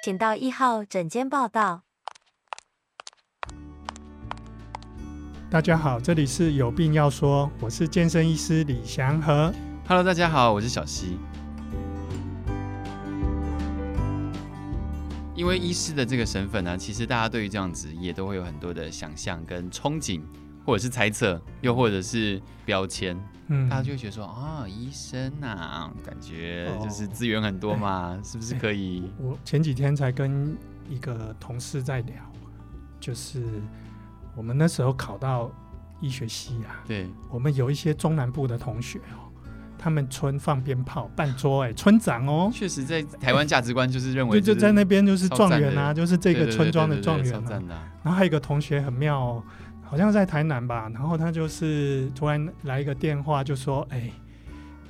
请到一号诊间报到。大家好，这里是有病要说，我是健身医师李祥和。Hello，大家好，我是小溪。因为医师的这个身份呢、啊，其实大家对于这样职业都会有很多的想象跟憧憬，或者是猜测，又或者是标签。嗯，大家就会觉得说啊、哦，医生呐、啊，感觉就是资源很多嘛，哦、是不是可以？我前几天才跟一个同事在聊，就是。我们那时候考到医学系啊，对，我们有一些中南部的同学哦，他们村放鞭炮办桌，哎，村长哦，确实在台湾价值观就是认为就就在那边就是状元啊，就是这个村庄的状元啊。然后还有一个同学很妙哦，好像在台南吧，然后他就是突然来一个电话，就说：“哎，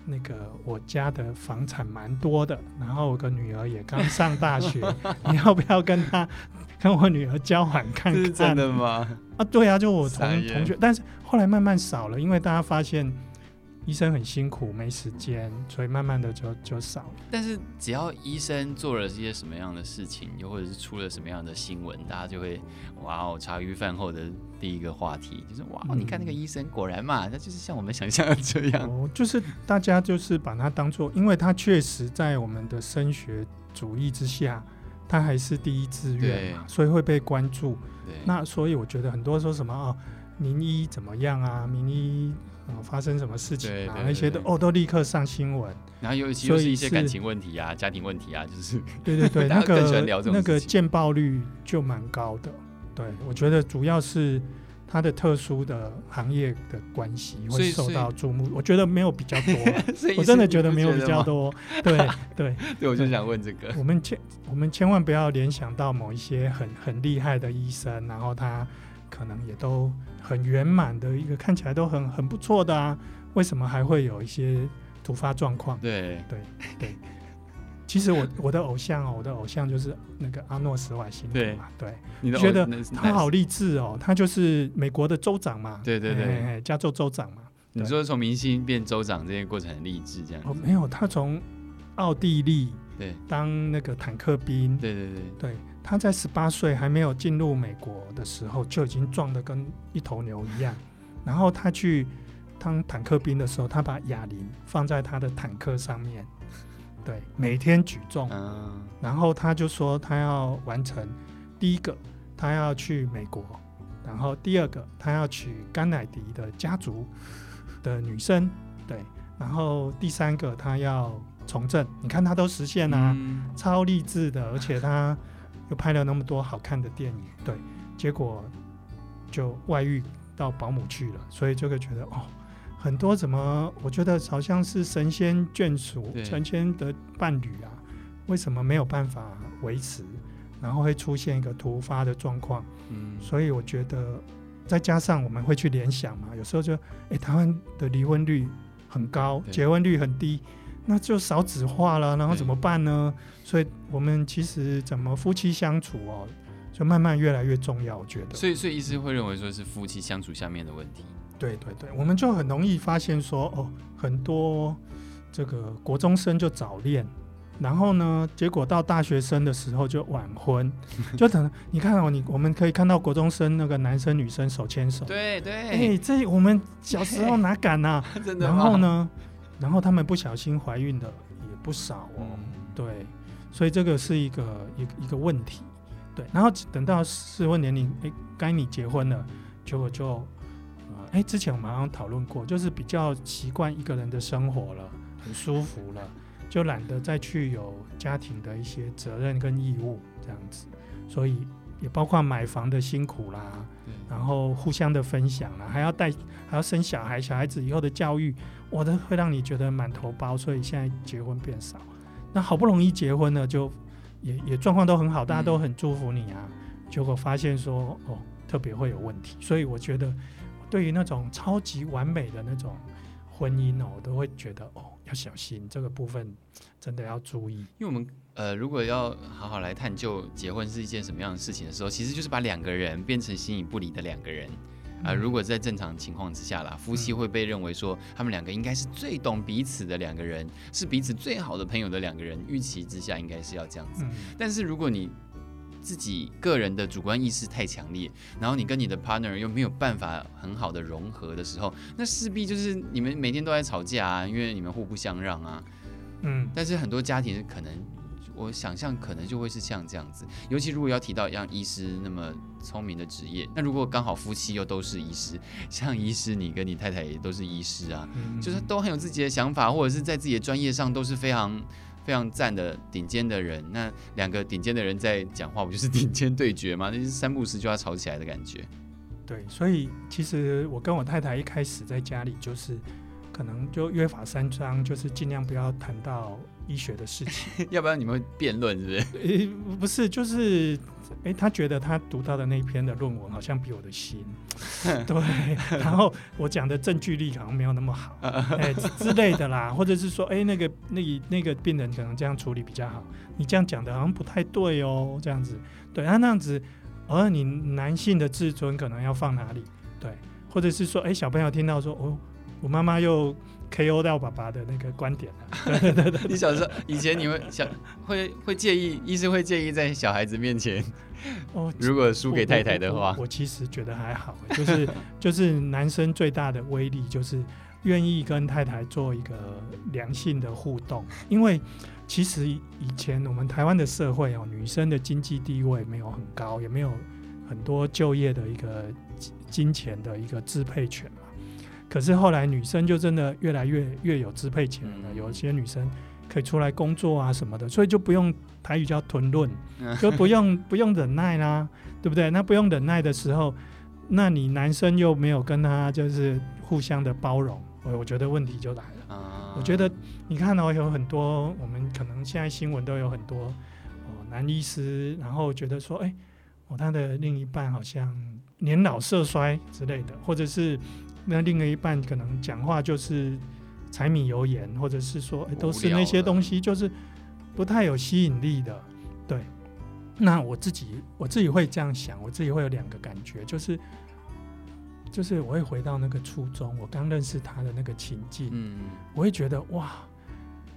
那个我家的房产蛮多的，然后我个女儿也刚上大学，你要不要跟他？”跟我女儿交往看看，是真的吗？啊，对啊，就我同同学，但是后来慢慢少了，因为大家发现医生很辛苦，没时间，所以慢慢的就就少了。但是只要医生做了一些什么样的事情，又或者是出了什么样的新闻，大家就会哇哦，茶余饭后的第一个话题就是哇哦，你看那个医生，果然嘛，那就是像我们想象的这样。哦，就是大家就是把它当做，因为他确实在我们的升学主义之下。他还是第一志愿嘛，所以会被关注。那所以我觉得很多说什么哦，名医怎么样啊？名医啊、呃、发生什么事情啊？那些都哦都立刻上新闻。然后尤其是一些感情问题啊、家庭问题啊，就是对对对，那个那个见报率就蛮高的。对，我觉得主要是。它的特殊的行业的关系会受到注目，我觉得没有比较多，我真的觉得没有比较多。对 对对，我就想问这个，我们千我们千万不要联想到某一些很很厉害的医生，然后他可能也都很圆满的一个看起来都很很不错的啊，为什么还会有一些突发状况？对对对。其实我我的偶像哦，我的偶像就是那个阿诺斯瓦辛格嘛，对，你觉得他好励志哦，他就是美国的州长嘛，对对对，加州州长嘛。你说从明星变州长这些过程很励志这样？哦，没有，他从奥地利对。当那个坦克兵，对对对，对，他在十八岁还没有进入美国的时候就已经壮得跟一头牛一样，然后他去当坦克兵的时候，他把哑铃放在他的坦克上面。对，每天举重，嗯，然后他就说他要完成第一个，他要去美国，然后第二个他要娶甘乃迪的家族的女生，对，然后第三个他要从政，你看他都实现了啊，嗯，超励志的，而且他又拍了那么多好看的电影，对，结果就外遇到保姆去了，所以就会觉得哦。很多怎么？我觉得好像是神仙眷属、神仙的伴侣啊，为什么没有办法维持？然后会出现一个突发的状况。嗯，所以我觉得再加上我们会去联想嘛，有时候就哎，台湾的离婚率很高，结婚率很低，那就少子化了，然后怎么办呢？所以我们其实怎么夫妻相处哦，就慢慢越来越重要。我觉得，所以所以医师会认为说是夫妻相处下面的问题。对对对，我们就很容易发现说，哦，很多这个国中生就早恋，然后呢，结果到大学生的时候就晚婚，就等你看哦，你我们可以看到国中生那个男生女生手牵手，对对，哎，这我们小时候哪敢啊？真的。然后呢，然后他们不小心怀孕的也不少哦，嗯、对，所以这个是一个一一个问题，对，然后等到适婚年龄，哎，该你结婚了，结果就。哎，之前我们好像讨论过，就是比较习惯一个人的生活了，很舒服了，就懒得再去有家庭的一些责任跟义务这样子，所以也包括买房的辛苦啦，然后互相的分享啦，还要带，还要生小孩，小孩子以后的教育，我都会让你觉得满头包，所以现在结婚变少。那好不容易结婚了，就也也状况都很好，大家都很祝福你啊，结果发现说哦，特别会有问题，所以我觉得。对于那种超级完美的那种婚姻哦，我都会觉得哦，要小心这个部分，真的要注意。因为我们呃，如果要好好来探究结婚是一件什么样的事情的时候，其实就是把两个人变成形影不离的两个人。啊、呃，如果在正常情况之下啦，夫妻会被认为说他们两个应该是最懂彼此的两个人，是彼此最好的朋友的两个人，预期之下应该是要这样子。但是如果你自己个人的主观意识太强烈，然后你跟你的 partner 又没有办法很好的融合的时候，那势必就是你们每天都在吵架啊，因为你们互不相让啊。嗯，但是很多家庭可能。我想象可能就会是像这样子，尤其如果要提到像医师那么聪明的职业，那如果刚好夫妻又都是医师，像医师你跟你太太也都是医师啊，嗯、就是都很有自己的想法，或者是在自己的专业上都是非常非常赞的顶尖的人，那两个顶尖的人在讲话，不就是顶尖对决吗？那就是三不时就要吵起来的感觉。对，所以其实我跟我太太一开始在家里就是。可能就约法三章，就是尽量不要谈到医学的事情，要不然你们会辩论，是不是？诶、欸，不是，就是，诶、欸，他觉得他读到的那篇的论文好像比我的新，对，然后我讲的证据力好像没有那么好，哎、欸、之类的啦，或者是说，哎、欸，那个那那个病人可能这样处理比较好，你这样讲的好像不太对哦，这样子，对，他那样子，而你男性的自尊可能要放哪里？对，或者是说，哎、欸，小朋友听到说，哦。我妈妈又 KO 到爸爸的那个观点了。对对对，你小时候以前你会想会会介意，医生会介意在小孩子面前哦，如果输给太太的话，我，其实觉得还好，就是 就是男生最大的威力就是愿意跟太太做一个良性的互动，因为其实以前我们台湾的社会哦，女生的经济地位没有很高，也没有很多就业的一个金钱的一个支配权。可是后来女生就真的越来越越有支配权了，有些女生可以出来工作啊什么的，所以就不用台语叫吞论，就不用 不用忍耐啦，对不对？那不用忍耐的时候，那你男生又没有跟他就是互相的包容，我我觉得问题就来了。我觉得你看哦，有很多我们可能现在新闻都有很多哦男医师，然后觉得说，哎，我他的另一半好像年老色衰之类的，或者是。那另外一半可能讲话就是柴米油盐，或者是说、欸、都是那些东西，就是不太有吸引力的。对，那我自己我自己会这样想，我自己会有两个感觉，就是就是我会回到那个初中，我刚认识他的那个情境，嗯，我会觉得哇，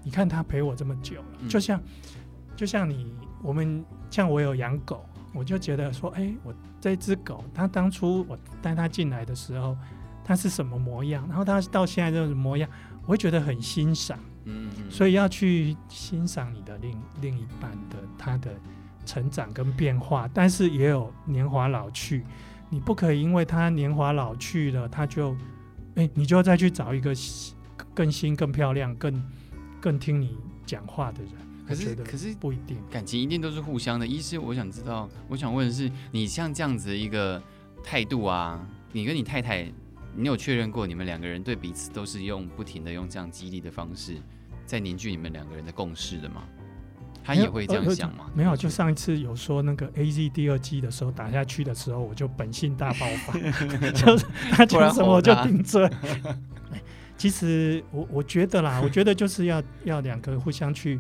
你看他陪我这么久了，嗯、就像就像你我们像我有养狗，我就觉得说，哎、欸，我这只狗，它当初我带它进来的时候。他是什么模样？然后他到现在这种模样，我会觉得很欣赏。嗯，嗯，所以要去欣赏你的另另一半的他的成长跟变化，但是也有年华老去，你不可以因为他年华老去了，他就哎、欸，你就再去找一个更新、更漂亮、更更听你讲话的人。可是可是不一定，感情一定都是互相的。医师，我想知道，我想问的是，你像这样子一个态度啊，你跟你太太。你有确认过你们两个人对彼此都是用不停的用这样激励的方式，在凝聚你们两个人的共识的吗？他也会这样想吗？没有，就上一次有说那个 AZ 第二季的时候打下去的时候，我就本性大爆发，就是他讲什么我就顶嘴。其实我我觉得啦，我觉得就是要要两个互相去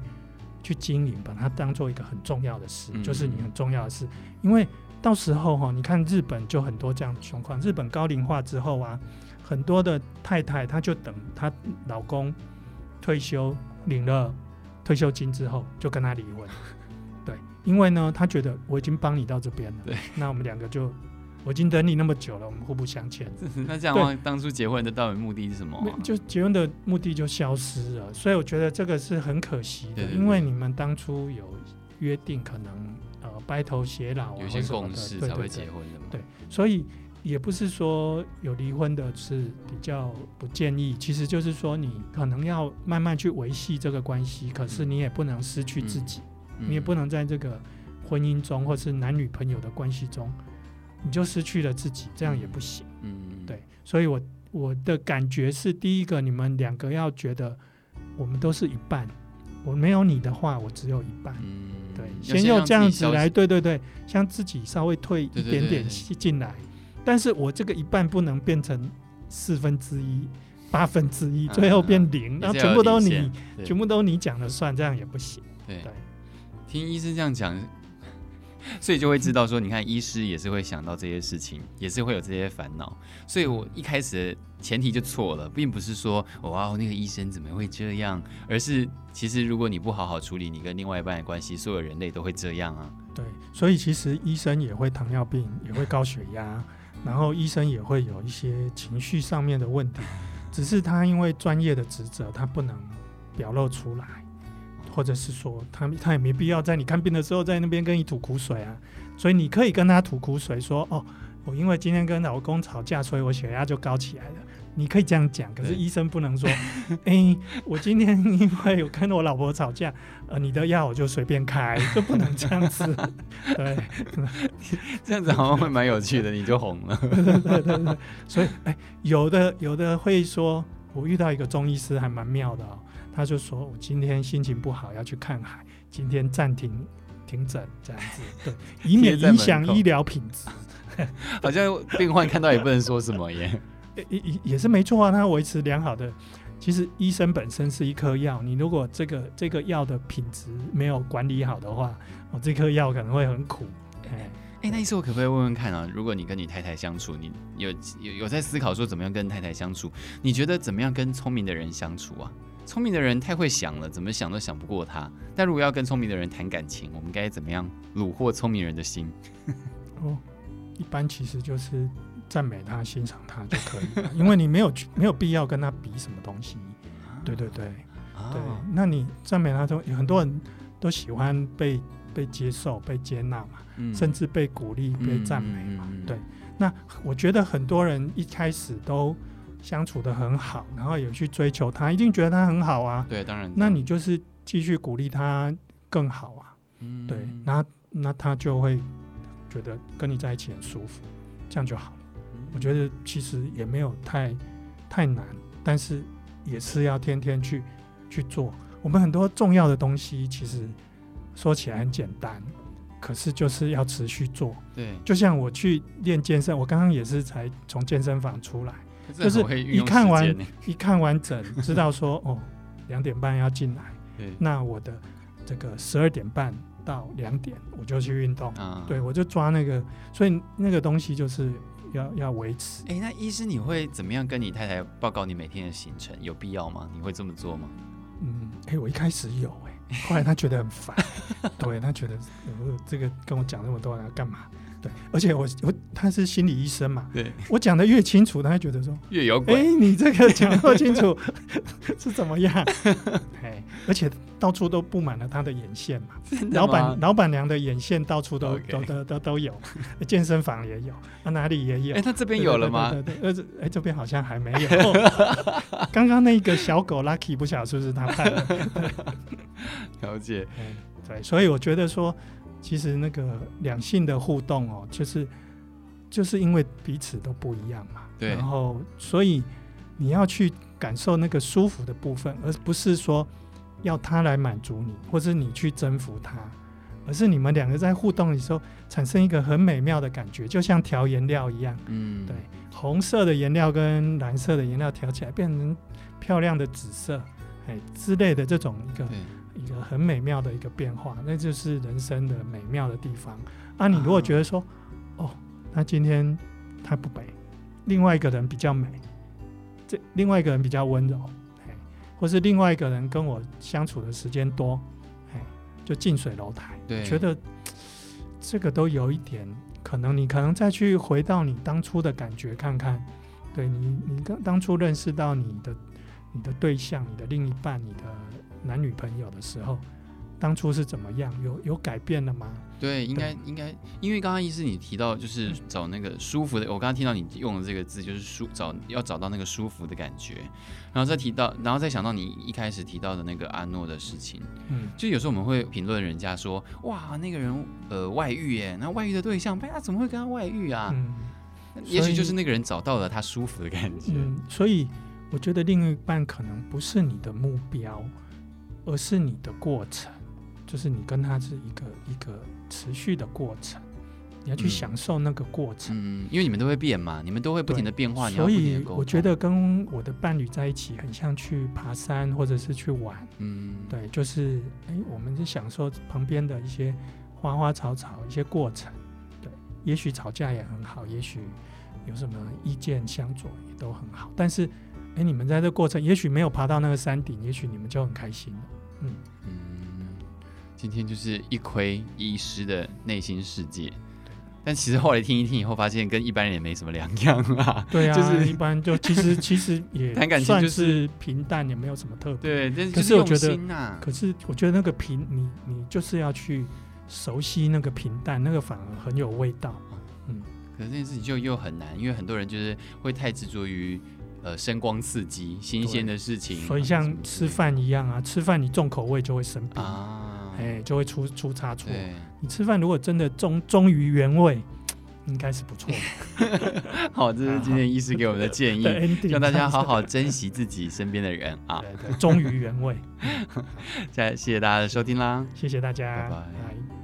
去经营，把它当做一个很重要的事，就是你很重要的事，因为。到时候哈，你看日本就很多这样的情况。日本高龄化之后啊，很多的太太她就等她老公退休领了退休金之后，就跟他离婚。对，因为呢，她觉得我已经帮你到这边了，对，那我们两个就我已经等你那么久了，我们互不相欠。那这样的话，当初结婚的到底目的是什么啊？就结婚的目的就消失了，所以我觉得这个是很可惜的，对对对，因为你们当初有约定，可能。白头偕老，有些共识才会结婚的嘛。对，所以也不是说有离婚的是比较不建议，其实就是说你可能要慢慢去维系这个关系，可是你也不能失去自己，你也不能在这个婚姻中或是男女朋友的关系中，你就失去了自己，这样也不行。嗯，对，所以我我的感觉是，第一个，你们两个要觉得我们都是一半。我没有你的话，我只有一半。嗯，对，先用这样子来，对对对，像自己稍微退一点点进来，但是我这个一半不能变成四分之一、八分之一，最后变零，然后全部都你，全部都你讲了算，这样也不行。对，听医生这样讲，所以就会知道说，你看医师也是会想到这些事情，也是会有这些烦恼。所以我一开始的前提就错了，并不是说哇那个医生怎么会这样，而是其实如果你不好好处理你跟另外一半的关系，所有人类都会这样啊。对，所以其实医生也会糖尿病，也会高血压，然后医生也会有一些情绪上面的问题，只是他因为专业的职责，他不能表露出来。或者是说他他也没必要在你看病的时候在那边跟你吐苦水啊，所以你可以跟他吐苦水说哦，我因为今天跟老公吵架，所以我血压就高起来了。你可以这样讲，可是医生不能说，哎、欸，我今天因为有跟我老婆吵架，呃，你的药我就随便开，就不能这样子。对，这样子好像会蛮有趣的，你就红了。对对对对，所以哎、欸，有的有的会说，我遇到一个中医师还蛮妙的哦。他就说：“我今天心情不好，要去看海，今天暂停停诊，这样子，对，以免影响医疗品质。好像病患看到也不能说什么耶，也也也是没错啊。他维持良好的，其实医生本身是一颗药，你如果这个这个药的品质没有管理好的话，我这颗药可能会很苦。哎哎，那意思我可不可以问问看啊？如果你跟你太太相处，你有有有在思考说怎么样跟太太相处？你觉得怎么样跟聪明的人相处啊？”聪明的人太会想了，怎么想都想不过他。但如果要跟聪明的人谈感情，我们该怎么样虏获聪明人的心？哦，一般其实就是赞美他、欣赏他就可以了，因为你没有没有必要跟他比什么东西。对对对，啊、对。那你赞美他，都有很多人都喜欢被被接受、被接纳嘛，嗯、甚至被鼓励、被赞美嘛。嗯嗯嗯、对。那我觉得很多人一开始都。相处得很好，然后有去追求他，一定觉得他很好啊。对，当然。那你就是继续鼓励他更好啊。嗯。对，那那他就会觉得跟你在一起很舒服，这样就好了。嗯。我觉得其实也没有太太难，但是也是要天天去去做。我们很多重要的东西，其实说起来很简单，可是就是要持续做。对。就像我去练健身，我刚刚也是才从健身房出来。就是一看完 一看完整，知道说哦，两点半要进来，对那我的这个十二点半到两点我就去运动，啊、对我就抓那个，所以那个东西就是要要维持。哎、欸，那医师你会怎么样跟你太太报告你每天的行程？有必要吗？你会这么做吗？嗯，哎、欸，我一开始有哎、欸，后来他觉得很烦，对他觉得呃这个跟我讲那么多要干嘛？对，而且我我他是心理医生嘛，对我讲的越清楚，他会觉得说越有鬼。哎，你这个讲的不清楚 是怎么样？哎，而且到处都布满了他的眼线嘛，老板老板娘的眼线到处都 Okay. 都都都都有，健身房也有，啊哪里也有。哎，他这边有了吗？对对，哎这边好像还没有。刚刚那个小狗 Lucky 不晓得是不是他派的？了解。对，所以我觉得说。其实那个两性的互动哦，就是就是因为彼此都不一样嘛，对，然后所以你要去感受那个舒服的部分，而不是说要他来满足你，或者你去征服他，而是你们两个在互动的时候产生一个很美妙的感觉，就像调颜料一样，嗯，对，红色的颜料跟蓝色的颜料调起来变成漂亮的紫色，哎之类的这种一个。一个很美妙的一个变化，那就是人生的美妙的地方啊！你如果觉得说，哦，那今天他不美，另外一个人比较美，这另外一个人比较温柔，哎或是另外一个人跟我相处的时间多，哎就近水楼台。对，觉得这个都有一点可能，你可能再去回到你当初的感觉看看，对你，你刚当初认识到你的你的对象，你的另一半，你的。男女朋友的时候，当初是怎么样？有有改变了吗？对，应该应该，因为刚刚医师你提到就是找那个舒服的，我刚刚听到你用的这个字就是舒找要找到那个舒服的感觉，然后再提到，然后再想到你一开始提到的那个阿诺的事情，嗯，就有时候我们会评论人家说，哇，那个人呃外遇耶，那外遇的对象，哎呀，怎么会跟他外遇啊？嗯，也许就是那个人找到了他舒服的感觉。嗯，所以我觉得另一半可能不是你的目标。而是你的过程，就是你跟他是一个一个持续的过程，你要去享受那个过程。嗯，因为你们都会变嘛，你们都会不停的变化。所以我觉得跟我的伴侣在一起，很像去爬山或者是去玩。嗯，对，就是哎，我们是享受旁边的一些花花草草一些过程，对，也许吵架也很好，也许有什么意见相左也都很好。但是，哎，你们在这过程，也许没有爬到那个山顶，也许你们就很开心了。嗯嗯，今天就是一窥医师的内心世界。但其实后来听一听以后，发现跟一般人也没什么两样啊。对啊，就是一般就其实 其实也谈感情就是平淡，也没有什么特别。对，但是可是我觉得，啊、可是我觉得那个平，你你就是要去熟悉那个平淡，那个反而很有味道。嗯，可是这件事情就又很难，因为很多人就是会太执着于呃声光刺激、新鲜的事情。所以像吃饭一样啊，吃饭你重口味就会生病啊。哎，就会出出差错。对你吃饭如果真的忠忠于原味，应该是不错的。好，这是今天医师给我们的建议，让大家好好珍惜自己身边的人啊，忠于原味。再谢谢大家的收听啦，谢谢大家，拜拜。